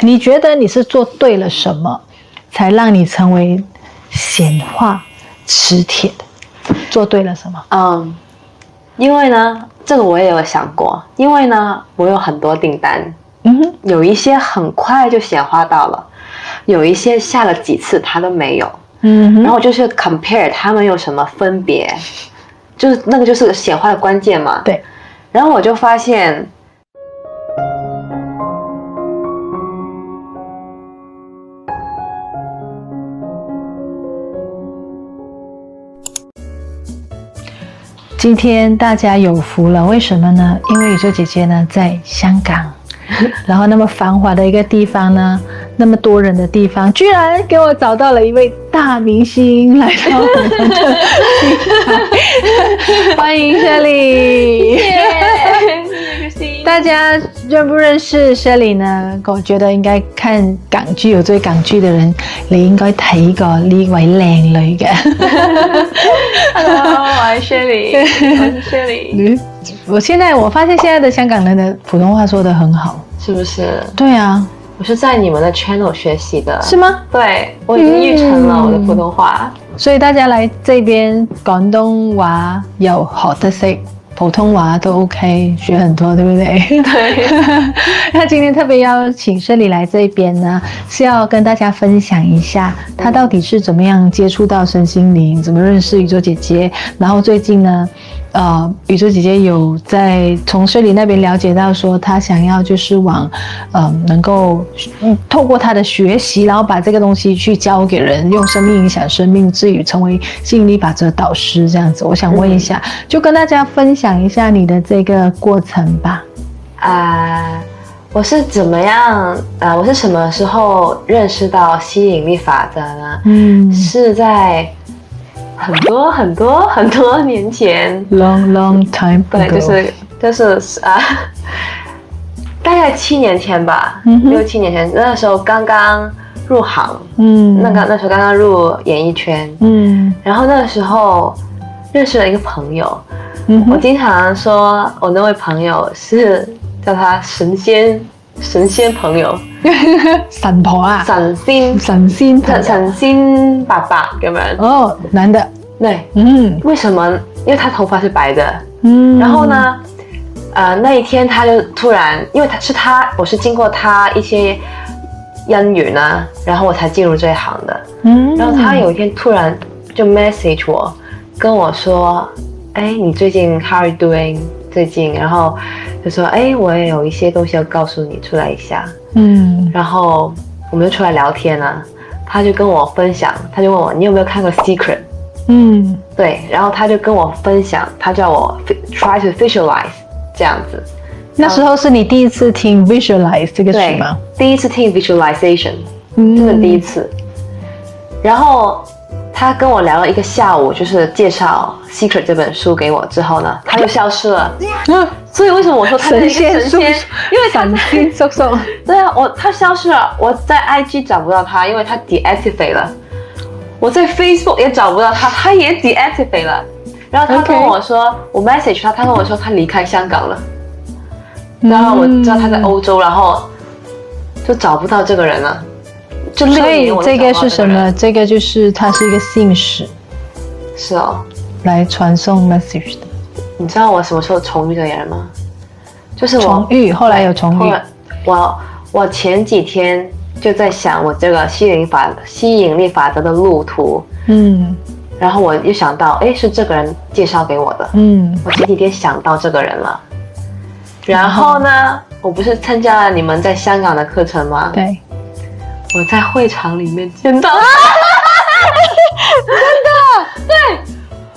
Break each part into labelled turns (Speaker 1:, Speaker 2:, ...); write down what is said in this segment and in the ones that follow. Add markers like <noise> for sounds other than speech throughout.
Speaker 1: 你觉得你是做对了什么，才让你成为显化磁铁的？做对了什么？
Speaker 2: 嗯，因为呢，这个我也有想过，因为呢，我有很多订单，嗯哼，有一些很快就显化到了，有一些下了几次它都没有，嗯哼，然后就是 compare 他们有什么分别，就是那个就是显化的关键嘛，
Speaker 1: 对，
Speaker 2: 然后我就发现。
Speaker 1: 今天大家有福了，为什么呢？因为宇宙姐姐呢在香港，<laughs> 然后那么繁华的一个地方呢，那么多人的地方，居然给我找到了一位大明星来到我们的 <laughs> 欢迎 Shirley。大家认不认识 Shelley 呢？我觉得应该看港剧，有追港剧的人，你应该睇过呢位靓女嘅。
Speaker 2: Hello，我系 Shelley，<laughs> 我是 Shirley。
Speaker 1: 我现在我发现现在的香港人的普通话说得很好，
Speaker 2: 是不是？
Speaker 1: 对啊，
Speaker 2: 我是在你们的 channel 学习的，
Speaker 1: 是吗？
Speaker 2: 对，我已经育成了我的普通话，
Speaker 1: 嗯，所以大家来这边广东话有学得识。普通娃都 OK，学很多，对不对？
Speaker 2: 对。<laughs>
Speaker 1: 那今天特别邀请 Shirley 来这边呢，是要跟大家分享一下，他到底是怎么样接触到身心灵，怎么认识宇宙姐姐，然后最近呢，呃，宇宙姐姐有在从 Shirley 那边了解到说，她想要就是往，呃，能够嗯透过她的学习，然后把这个东西去教给人，用生命影响生命，至于成为吸引力法则导师这样子。我想问一下，嗯、就跟大家分享一下你的这个过程吧。
Speaker 2: 啊、呃，我是怎么样？啊、呃，我是什么时候认识到吸引力法则呢？嗯，是在。很多很多很多年前
Speaker 1: ，long long time ago，
Speaker 2: 对，就是就是啊，<laughs> 大概七年前吧，嗯、六七年前，那时候刚刚入行，嗯，那个那时候刚刚入演艺圈，嗯，然后那个时候认识了一个朋友，嗯，我经常说我那位朋友是叫他神仙神仙朋友，<laughs>
Speaker 1: 神婆啊，
Speaker 2: 神仙
Speaker 1: 神仙
Speaker 2: 神神仙爸爸有没有？
Speaker 1: 哦，男的。
Speaker 2: 对，嗯，为什么？因为他头发是白的，嗯，然后呢，呃，那一天他就突然，因为他是他，我是经过他一些英语呢，然后我才进入这一行的，嗯，然后他有一天突然就 message 我，跟我说，哎，你最近 how are you doing？最近，然后就说，哎，我也有一些东西要告诉你，出来一下，嗯，然后我们就出来聊天了，他就跟我分享，他就问我，你有没有看过 Secret？嗯，对，然后他就跟我分享，他叫我 try to visualize 这样子。
Speaker 1: 那时候是你第一次听 visualize 这个词吗？
Speaker 2: 第一次听 visualization，嗯，真的第一次。然后他跟我聊了一个下午，就是介绍 Secret 这本书给我之后呢，他就消失了。嗯，所以为什么我说他是一个神仙？因为神仙叔叔。<laughs> 对啊，我他消失了，我在 IG 找不到他，因为他 deactivate 了。我在 Facebook 也找不到他，<laughs> 他也 deactivate 了。然后他跟我说.我 message 他，他跟我说他离开香港了。然后我知道他在欧洲，然后就找不到这个人了。就所以
Speaker 1: 这个是什么？这个就是他是一个信使，
Speaker 2: 是哦，
Speaker 1: 来传送 message 的。
Speaker 2: 你知道我什么时候重遇这个人吗？就是我
Speaker 1: 重遇，后来有重遇。
Speaker 2: 我我前几天。就在想我这个吸引法吸引力法则的路途，嗯，然后我又想到，哎，是这个人介绍给我的，嗯，我前几天想到这个人了，然后呢，嗯、我不是参加了你们在香港的课程吗？
Speaker 1: 对，
Speaker 2: 我在会场里面见到，<laughs>
Speaker 1: 真的，
Speaker 2: 对，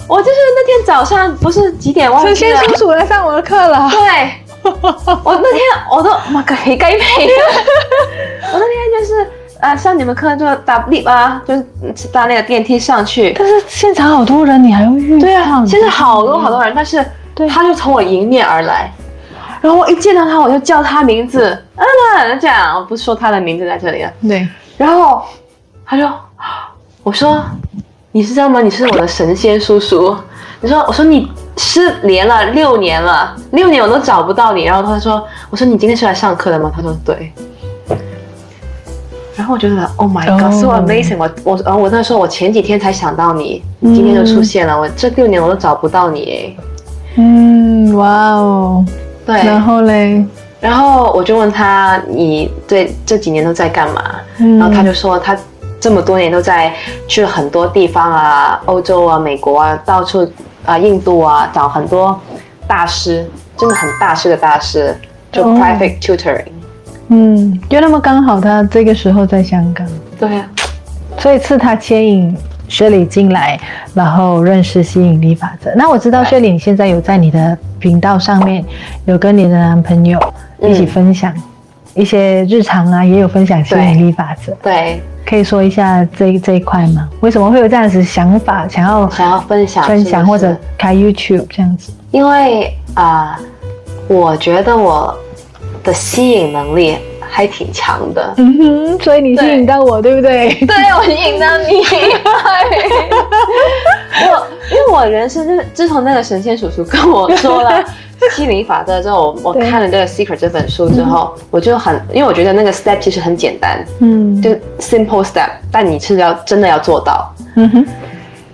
Speaker 2: 我就是那天早上不是几点忘记了，
Speaker 1: 神仙叔叔来上我的课了，
Speaker 2: 对。<laughs> 我那天我都妈个黑鸡皮，<laughs> 我那天就是呃上你们课就搭 lift 啊，就是搭那个电梯上去。
Speaker 1: 但是现场好多人，你还要遇
Speaker 2: 对啊，现在好多好多人，但是他就从我迎面而来，然后我一见到他，我就叫他名字，嗯，这样我不说他的名字在这里了。
Speaker 1: 对，
Speaker 2: 然后他说，我说你是知道吗？你是我的神仙叔叔。你说，我说你。失联了六年了，六年我都找不到你。然后他说：“我说你今天是来上课的吗？”他说：“对。”然后我觉得，Oh my God，so amazing！我我然后我那时候我前几天才想到你，今天就出现了。嗯、我这六年我都找不到你，
Speaker 1: 嗯，哇哦，
Speaker 2: 对。
Speaker 1: 然后嘞，
Speaker 2: 然后我就问他，你对这几年都在干嘛？嗯、然后他就说，他这么多年都在去了很多地方啊，欧洲啊、美国啊，到处啊，印度啊，找很多大师，真的很大师的大师，就 private tutoring。
Speaker 1: 嗯，就那么刚好，他这个时候在香港。
Speaker 2: 对呀、
Speaker 1: 啊，所以次他牵引薛礼进来，然后认识吸引力法则。那我知道薛礼，你现在有在你的频道上面有跟你的男朋友一起分享一些日常啊，也有分享吸引力法则。
Speaker 2: 对，
Speaker 1: 可以说一下这这一块吗？为什么会有这样子想法，想要
Speaker 2: 想要分享
Speaker 1: 分享或者开 YouTube 这样子？
Speaker 2: 因为啊、呃，我觉得我。的吸引能力还挺强的，
Speaker 1: 嗯哼，所以你吸引到我，对，对不对？
Speaker 2: 对，我吸引到你。<laughs> <laughs> 我因为我人生就是自从那个神仙叔叔跟我说了吸引力法则之后，我我看了这个《Secret》这本书之后，嗯、我就很，因为我觉得那个 step 其实很简单，嗯，就 simple step，但你是要真的要做到，嗯哼。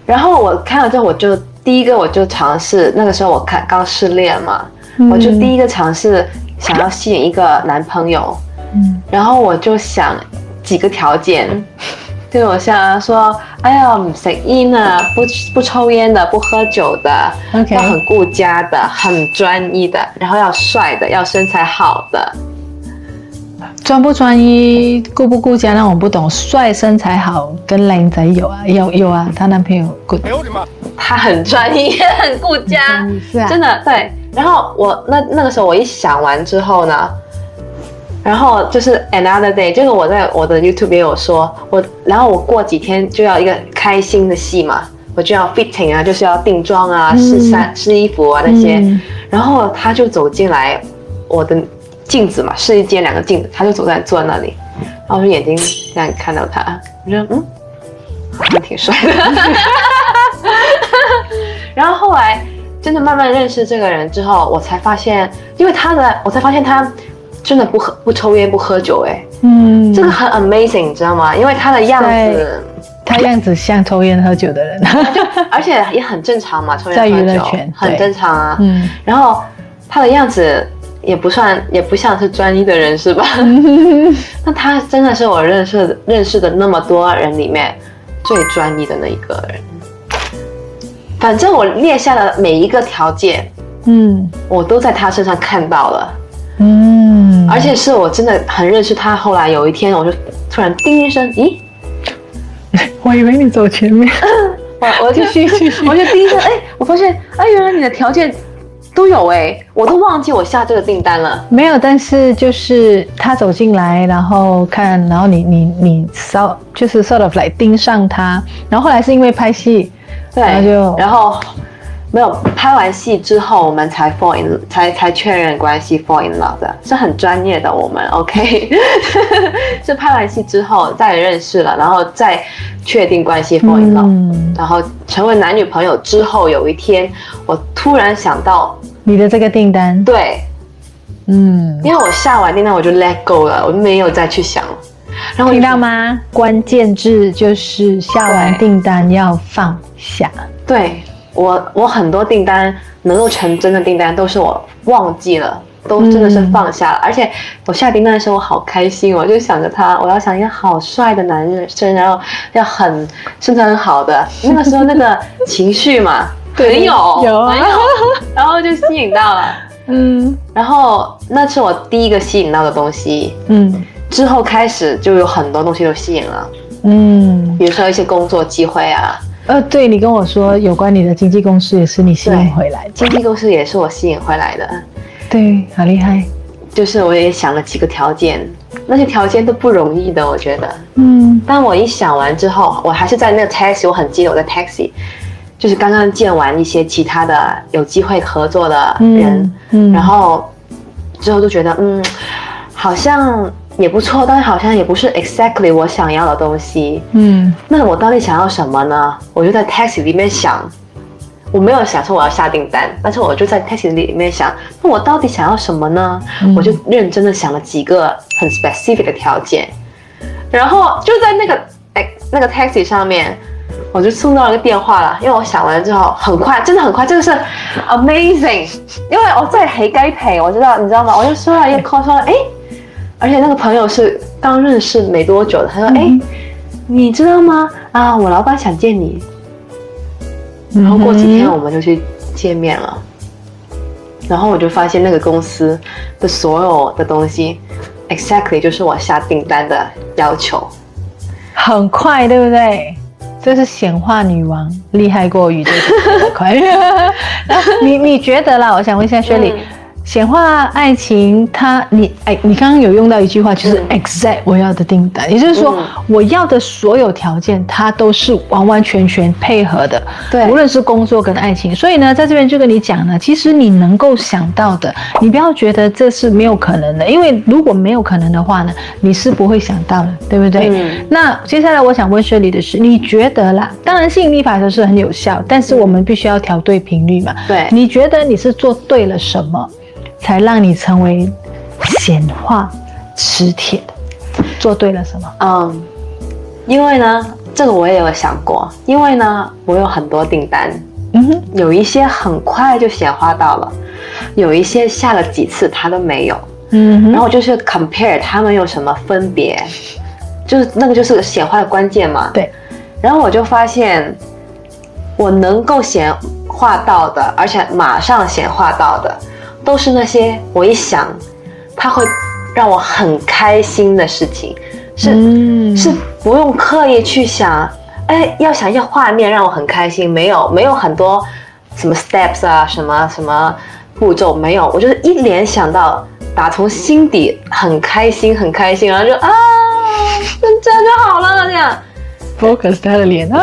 Speaker 2: 然后我看了之后，我就第一个我就尝试，那个时候我看刚失恋嘛，嗯、我就第一个尝试。想要吸引一个男朋友，嗯，然后我就想几个条件，对，我想说，哎呀，唔食烟啊，不不抽烟的，不喝酒的要很顾家的，很专一的，然后要帅的，要身材好的，
Speaker 1: 专不专一，顾不顾家，那我不懂。帅、身材好跟靓仔有啊，有有啊，她男朋友 good，
Speaker 2: 他很专一，<laughs> 很顾家，是啊，真的对。然后我那那个时候我一想完之后呢，然后就是 another day，就是我在我的 YouTube 也有说，我然后我过几天就要一个开心的戏嘛，我就要 fitting 啊，就是要定妆啊，试衫、试衣服啊那些，嗯、然后他就走进来我的镜子嘛，试衣间两个镜子，他就走在坐在那里，然后我就眼睛这样看到他，我觉得嗯，好像挺帅的，<laughs> 然后后来。真的慢慢认识这个人之后，我才发现，因为他的，我才发现他真的不喝、不抽烟、不喝酒，哎，嗯，这个很 amazing，你知道吗？因为他的样子，
Speaker 1: 他样子像抽烟喝酒的人，
Speaker 2: 而且也很正常嘛，<laughs> 抽烟喝酒，
Speaker 1: 在娱乐圈
Speaker 2: 很正常啊。嗯，然后他的样子也不算，也不像是专一的人，是吧？<laughs> 那他真的是我认识认识的那么多人里面最专一的那一个人。反正我列下的每一个条件，嗯，我都在他身上看到了，嗯，而且是我真的很认识他。后来有一天，我就突然叮一声，咦，<laughs>
Speaker 1: 我以为你走前面，<laughs>
Speaker 2: 我我就继续继续，<laughs> 我就叮一声，哎，我发现，哎，原来你的条件都有哎，我都忘记我下这个订单了。
Speaker 1: 没有，但是就是他走进来，然后看，然后你你你稍就是 sort of 来盯上他，然后后来是因为拍戏。
Speaker 2: 对，然后就然后没有拍完戏之后，我们才 fall in 才才确认关系 fall in love 的，是很专业的。我们 OK，<laughs> 是拍完戏之后再认识了，然后再确定关系 fall in love，、嗯、然后成为男女朋友之后，有一天我突然想到
Speaker 1: 你的这个订单，
Speaker 2: 对，嗯，因为我下完订单我就 let go 了，我就没有再去想。
Speaker 1: 然后听到吗？关键字就是下完订单要放下。
Speaker 2: 对，我，我很多订单能够成真的订单都是我忘记了，都真的是放下了。嗯、而且我下订单的时候我好开心，我就想着他，我要想一个好帅的男人，然后要很身材很好的。那个时候那个情绪嘛，很有有啊，然后就吸引到了。<laughs> 嗯，然后那是我第一个吸引到的东西。嗯。之后开始就有很多东西都吸引了，嗯，比如说一些工作机会啊，
Speaker 1: 呃，对，你跟我说有关你的经纪公司也是你吸引回来的，
Speaker 2: 经纪公司也是我吸引回来的，
Speaker 1: 对，好厉害，
Speaker 2: 就是我也想了几个条件，那些条件都不容易的，我觉得，嗯，但我一想完之后，我还是在那个 taxi，我很记得我在 taxi，就是刚刚见完一些其他的有机会合作的人，嗯，嗯，然后之后就觉得，嗯，好像。也不错，但是好像也不是 exactly 我想要的东西。嗯，那我到底想要什么呢？我就在 taxi 里面想，我没有想说我要下订单，但是我就在 taxi 里面想，那我到底想要什么呢？嗯，我就认真的想了几个很 specific 的条件，然后就在那个哎那个 taxi 上面，我就送到了个电话了。因为我想完了之后，很快，真的很快，这个是 amazing。因为我在起鸡皮，我知道，你知道吗？我就收到一个 call 说，哎，而且那个朋友是刚认识没多久的，他说，哎、嗯，你知道吗？啊，我老板想见你。然后过几天我们就去见面了。然后我就发现那个公司的所有的东西，exactly 就是我下订单的要求，
Speaker 1: 很快，对不对？这是显化女王厉害过宇宙的快。<laughs> 你你觉得啦？我想问一下雪莉。显化爱情，它你哎，你刚刚有用到一句话，就是 exact 我要的订单，也就是说，我要的所有条件，它都是完完全全配合的。对，无论是工作跟爱情，所以呢，在这边就跟你讲呢，其实你能够想到的，你不要觉得这是没有可能的，因为如果没有可能的话呢，你是不会想到的，对不对？嗯。那接下来我想问雪莉的是，你觉得啦？当然吸引力法则是很有效，但是我们必须要调对频率嘛。对。你觉得你是做对了什么？才让你成为显化磁铁的，做对了什么？
Speaker 2: 嗯，因为呢，这个我也有想过，因为呢，我有很多订单，嗯哼，有一些很快就显化到了，有一些下了几次它都没有，嗯，然后就是 compare 他们有什么分别，就是那个就是显化的关键嘛，
Speaker 1: 对，
Speaker 2: 然后我就发现，我能够显化到的，而且马上显化到的。都是那些我一想，他会让我很开心的事情，是、嗯、是不用刻意去想，哎，要想一些画面让我很开心，没有没有很多什么 steps 啊，什么什么步骤没有，我就是一联想到，打从心底很开心很开心，然后就啊，<laughs> 这样就好了这样
Speaker 1: ，focus 他的脸啊。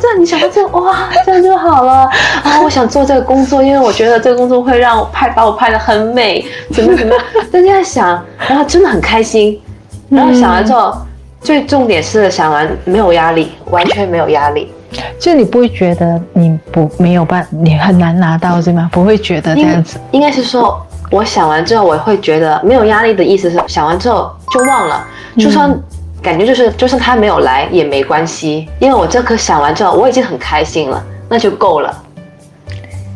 Speaker 2: 这样你想到这样哇，这样就好了啊！我想做这个工作，因为我觉得这个工作会让我拍把我拍得很美，怎么怎么？样。<laughs> 但这样想，然后真的很开心。然后想完之后，嗯、最重点是想完没有压力，完全没有压力。
Speaker 1: 就你不会觉得你不没有办，你很难拿到是吗？不会觉得这样子？
Speaker 2: 应该是说，我想完之后，我会觉得没有压力的意思是，想完之后就忘了，就算。嗯感觉就是，就算他没有来也没关系，因为我这颗想完之后，我已经很开心了，那就够了。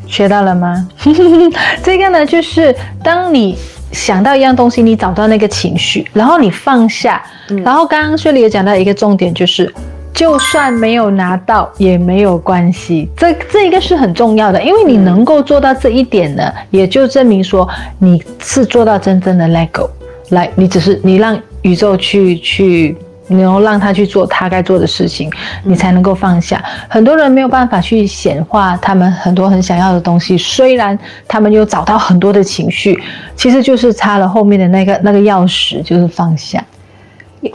Speaker 1: 学到了吗？<laughs> 这个呢，就是当你想到一样东西，你找到那个情绪，然后你放下，嗯、然后刚刚薛丽也讲到一个重点，就是就算没有拿到也没有关系，这这一个是很重要的，因为你能够做到这一点呢，嗯、也就证明说你是做到真正的 let go，来，你只是你让。宇宙去去，然后让他去做他该做的事情，你才能够放下。很多人没有办法去显化他们很多很想要的东西，虽然他们有找到很多的情绪，其实就是差了后面的那个那个钥匙，就是放下。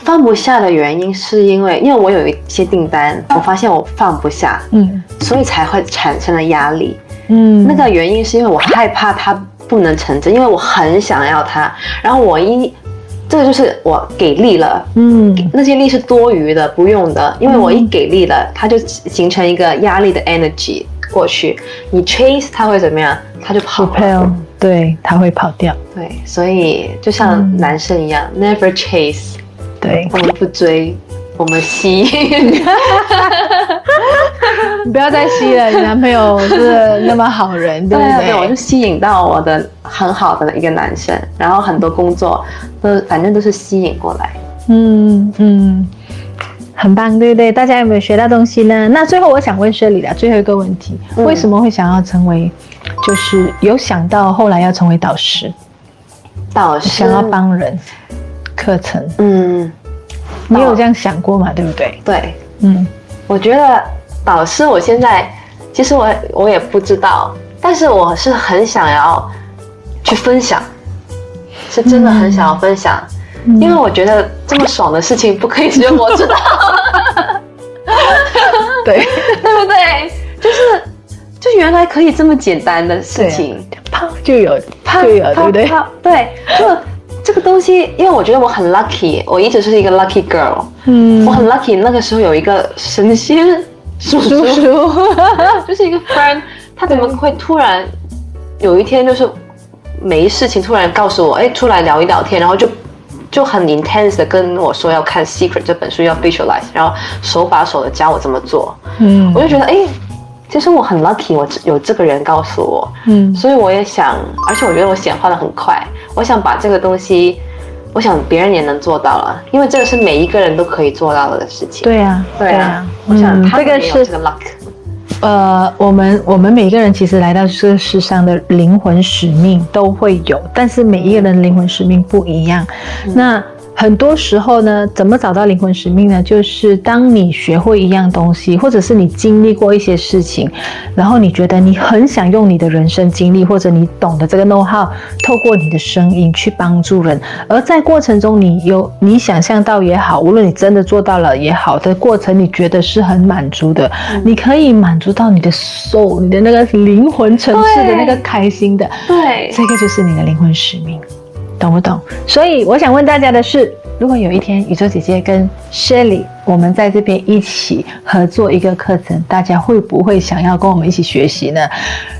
Speaker 2: 放不下的原因是因为，因为我有一些订单，我发现我放不下，嗯，所以才会产生了压力，嗯，那个原因是因为我害怕它不能成真，因为我很想要它，然后我一。这个就是我给力了，嗯，那些力是多余的，不用的，因为我一给力了，它就形成一个压力的 energy 过去。你 chase 它会怎么样？它就跑掉，
Speaker 1: 对，它会跑掉。
Speaker 2: 对，所以就像男生一样，嗯，never chase，
Speaker 1: 对，
Speaker 2: 我们不追。我们吸，
Speaker 1: 你 <laughs> 不要再吸了。你男朋友是那么好人，对不对？
Speaker 2: 对，我就吸引到我的很好的一个男生，然后很多工作都反正都是吸引过来。
Speaker 1: 嗯嗯，很棒，对不对？大家有没有学到东西呢？那最后我想问雪莉的最后一个问题：嗯、为什么会想要成为？就是有想到后来要成为导师，
Speaker 2: 导师
Speaker 1: 想要帮人课程，
Speaker 2: 嗯。
Speaker 1: 你有这样想过吗？对不对？
Speaker 2: 对，嗯，我觉得导师，我现在其实我我也不知道，但是我是很想要去分享，是真的很想要分享，嗯、因为我觉得这么爽的事情不可以只有我知道，<laughs>
Speaker 1: 对
Speaker 2: 对不对？就是就原来可以这么简单的事情，
Speaker 1: 啪就有，啪就有，对不对？
Speaker 2: 对，就。这个东西，因为我觉得我很 lucky，我一直是一个 lucky girl。嗯，我很 lucky，那个时候有一个神仙叔叔，叔 <laughs> 叔就是一个 friend，他怎么会突然有一天就是没事情，突然告诉我，哎，出来聊一聊天，然后就就很 intense 的跟我说要看《Secret》这本书，要 visualize，然后手把手的教我怎么做。嗯，我就觉得，哎，其实我很 lucky，我有这个人告诉我。嗯，所以我也想，而且我觉得我显化的很快，我想把这个东西，我想别人也能做到了，因为这个是每一个人都可以做到的事情。
Speaker 1: 对呀，
Speaker 2: 对呀，我想他们也是这个 luck。
Speaker 1: 呃，我们我们每一个人其实来到这个世上的灵魂使命都会有，但是每一个人的灵魂使命不一样。嗯、那。很多时候呢，怎么找到灵魂使命呢？就是当你学会一样东西，或者是你经历过一些事情，然后你觉得你很想用你的人生经历，或者你懂得这个 know how，透过你的声音去帮助人，而在过程中你有你想象到也好，无论你真的做到了也好的过程，你觉得是很满足的，嗯、你可以满足到你的 soul，你的那个灵魂层次的那个开心的，
Speaker 2: 对，
Speaker 1: 这个就是你的灵魂使命。懂不懂？所以我想问大家的是，如果有一天宇宙姐姐跟 Shirley 我们在这边一起合作一个课程，大家会不会想要跟我们一起学习呢？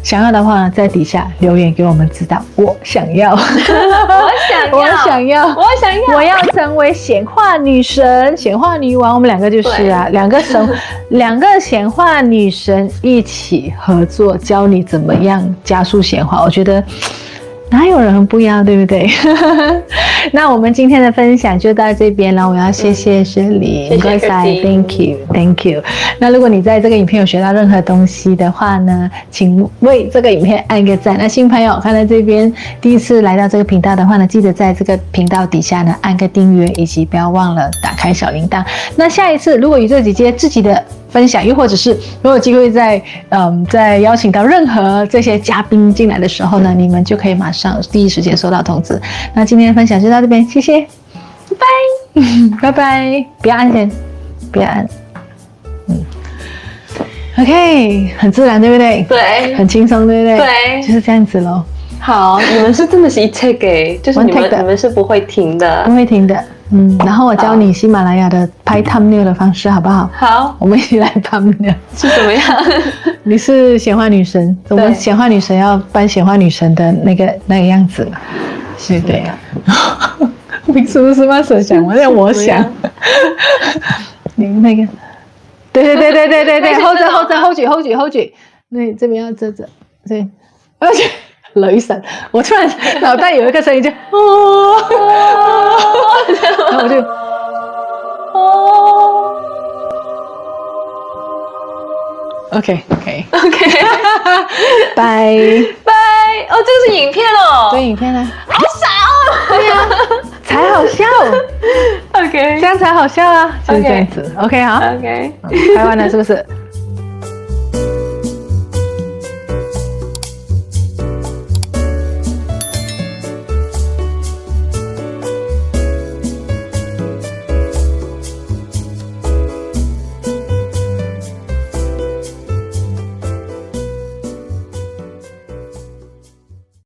Speaker 1: 想要的话，在底下留言给我们知道。我想要，我
Speaker 2: 想要，<laughs>
Speaker 1: 我想要，
Speaker 2: 我想要，
Speaker 1: 我要成为显化女神、显化女王。我们两个就是啊，两个神，两个显化女神一起合作，教你怎么样加速显化。我觉得。哪有人不要，对不对？<laughs> <laughs> 那我们今天的分享就到这边了。我要谢谢 Shirley，谢谢，Thank you，Thank you。那如果你在这个影片有学到任何东西的话呢，请为这个影片按个赞。那新朋友看到这边第一次来到这个频道的话呢，记得在这个频道底下呢按个订阅，以及不要忘了打开小铃铛。那下一次如果宇宙姐姐自己的。分享，又或者是如果有机会在嗯，在邀请到任何这些嘉宾进来的时候呢，你们就可以马上第一时间收到通知。那今天的分享就到这边，谢谢，拜拜，<laughs> 拜拜，不要按先，不要按，嗯，OK，很自然，对不对？
Speaker 2: 对，
Speaker 1: 很轻松，对不对？
Speaker 2: 对，
Speaker 1: 就是这样子喽。
Speaker 2: 好，你们是真的是一 take，就是你们你们是不会停的，
Speaker 1: 不会停的。嗯，然后我教你喜马拉雅的拍 thumbnail 的方式，好不好？
Speaker 2: 好，
Speaker 1: 我们一起来 thumbnail
Speaker 2: 是怎么样？<laughs>
Speaker 1: 你是显化女神，我们显化女神要扮显化女神的那个那个样子嘛？是对呀。你是不是吗？谁想？我在我想。你 <laughs> 那个，对对对对对对对，hold 着 hold 着 hold 举 hold 举 hold 举，那这边要遮着，对，而且。雷神，我突然脑袋有一个声音就，<laughs> 哦，然后我就，哦，OK OK
Speaker 2: OK，
Speaker 1: 拜
Speaker 2: 拜，<laughs> 哦，这个是影片哦，
Speaker 1: 对影片呢，
Speaker 2: 好傻哦，
Speaker 1: 对呀，才好笑，<laughs>
Speaker 2: OK，
Speaker 1: 这样才好笑啊，就是这样子，OK。好，OK，拍完了是不是？